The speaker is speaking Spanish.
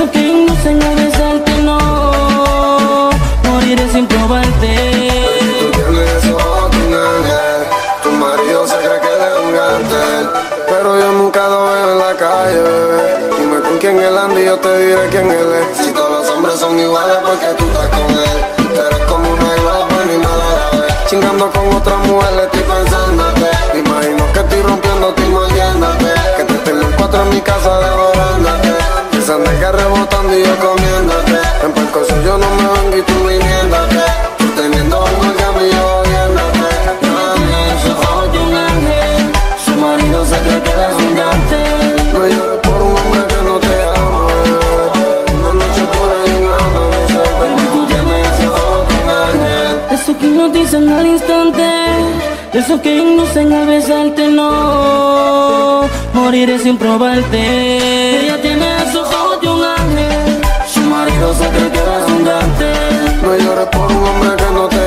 eso que no señores salte no. Moriré sin probarte. Ay, tú tienes esos ojos de un ángel. Tu marido se cree que es un cartel. Pero yo nunca lo veo en la calle, bebé. Dime con quién él anda y yo te diré quién él es. Si todos los hombres son iguales porque tú estás con él Tú eres como una globo pues, ni nada a la Chingando con otra mujer le estoy pensándote. Imagino que estoy rompiendo y mordiéndote Que te tengo en cuatro en mi casa esos que hipnotizan al instante, de esos que inducen al besarte, no moriré sin probarte. Ella tiene esos ojos de un ángel, su marido se cree que eres un gante. No llores por un hombre que no te